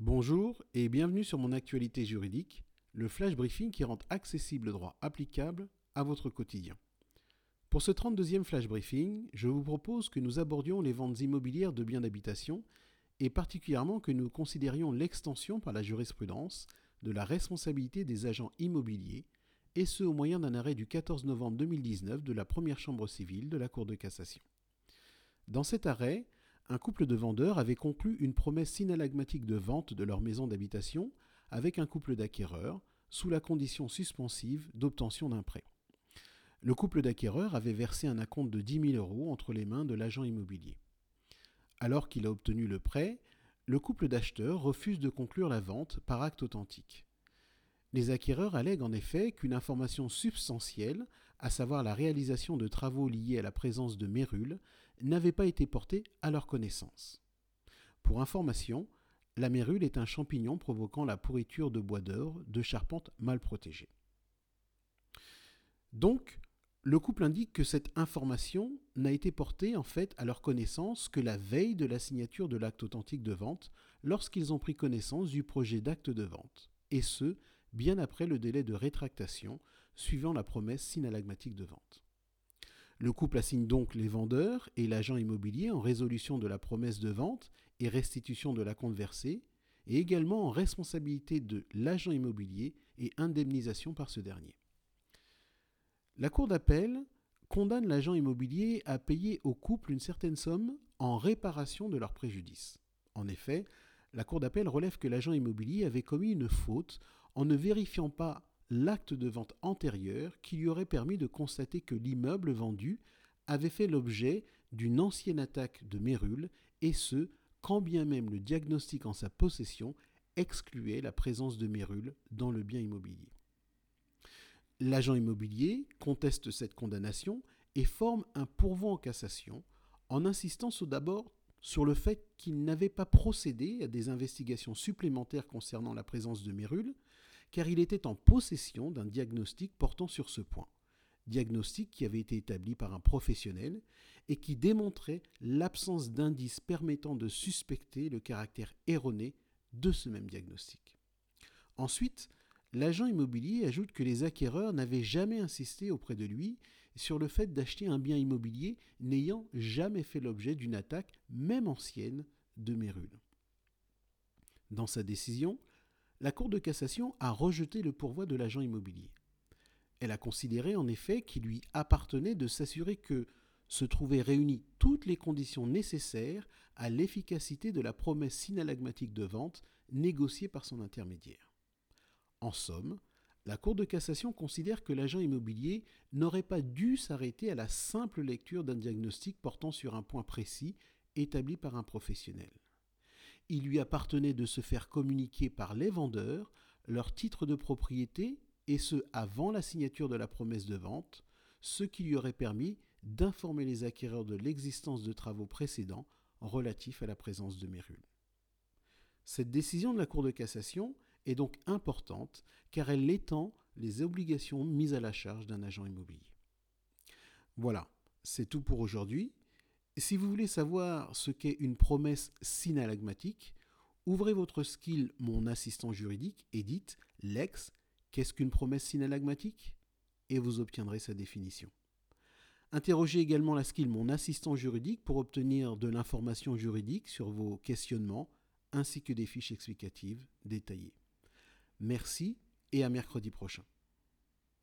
Bonjour et bienvenue sur mon actualité juridique, le flash briefing qui rend accessible le droit applicable à votre quotidien. Pour ce 32e flash briefing, je vous propose que nous abordions les ventes immobilières de biens d'habitation et particulièrement que nous considérions l'extension par la jurisprudence de la responsabilité des agents immobiliers, et ce au moyen d'un arrêt du 14 novembre 2019 de la première chambre civile de la Cour de cassation. Dans cet arrêt, un couple de vendeurs avait conclu une promesse synalagmatique de vente de leur maison d'habitation avec un couple d'acquéreurs, sous la condition suspensive d'obtention d'un prêt. Le couple d'acquéreurs avait versé un acompte de 10 000 euros entre les mains de l'agent immobilier. Alors qu'il a obtenu le prêt, le couple d'acheteurs refuse de conclure la vente par acte authentique. Les acquéreurs allèguent en effet qu'une information substantielle, à savoir la réalisation de travaux liés à la présence de mérules, n'avait pas été portée à leur connaissance. Pour information, la mérule est un champignon provoquant la pourriture de bois d'or de charpente mal protégée. Donc, le couple indique que cette information n'a été portée en fait à leur connaissance que la veille de la signature de l'acte authentique de vente, lorsqu'ils ont pris connaissance du projet d'acte de vente, et ce, bien après le délai de rétractation suivant la promesse synalagmatique de vente. Le couple assigne donc les vendeurs et l'agent immobilier en résolution de la promesse de vente et restitution de la compte versée, et également en responsabilité de l'agent immobilier et indemnisation par ce dernier. La Cour d'appel condamne l'agent immobilier à payer au couple une certaine somme en réparation de leur préjudice. En effet, la Cour d'appel relève que l'agent immobilier avait commis une faute en ne vérifiant pas l'acte de vente antérieur qui lui aurait permis de constater que l'immeuble vendu avait fait l'objet d'une ancienne attaque de mérule, et ce, quand bien même le diagnostic en sa possession excluait la présence de mérule dans le bien immobilier. L'agent immobilier conteste cette condamnation et forme un pourvoi en cassation en insistant d'abord sur le fait qu'il n'avait pas procédé à des investigations supplémentaires concernant la présence de mérule, car il était en possession d'un diagnostic portant sur ce point. Diagnostic qui avait été établi par un professionnel et qui démontrait l'absence d'indices permettant de suspecter le caractère erroné de ce même diagnostic. Ensuite, l'agent immobilier ajoute que les acquéreurs n'avaient jamais insisté auprès de lui sur le fait d'acheter un bien immobilier n'ayant jamais fait l'objet d'une attaque, même ancienne, de Mérule. Dans sa décision, la Cour de cassation a rejeté le pourvoi de l'agent immobilier. Elle a considéré en effet qu'il lui appartenait de s'assurer que se trouvaient réunies toutes les conditions nécessaires à l'efficacité de la promesse synalagmatique de vente négociée par son intermédiaire. En somme, la Cour de cassation considère que l'agent immobilier n'aurait pas dû s'arrêter à la simple lecture d'un diagnostic portant sur un point précis établi par un professionnel il lui appartenait de se faire communiquer par les vendeurs leur titre de propriété, et ce avant la signature de la promesse de vente, ce qui lui aurait permis d'informer les acquéreurs de l'existence de travaux précédents relatifs à la présence de mérules. Cette décision de la Cour de cassation est donc importante car elle étend les obligations mises à la charge d'un agent immobilier. Voilà, c'est tout pour aujourd'hui. Si vous voulez savoir ce qu'est une promesse synalagmatique, ouvrez votre skill Mon assistant juridique et dites Lex, qu'est-ce qu'une promesse synalagmatique? Et vous obtiendrez sa définition. Interrogez également la skill Mon assistant juridique pour obtenir de l'information juridique sur vos questionnements ainsi que des fiches explicatives détaillées. Merci et à mercredi prochain.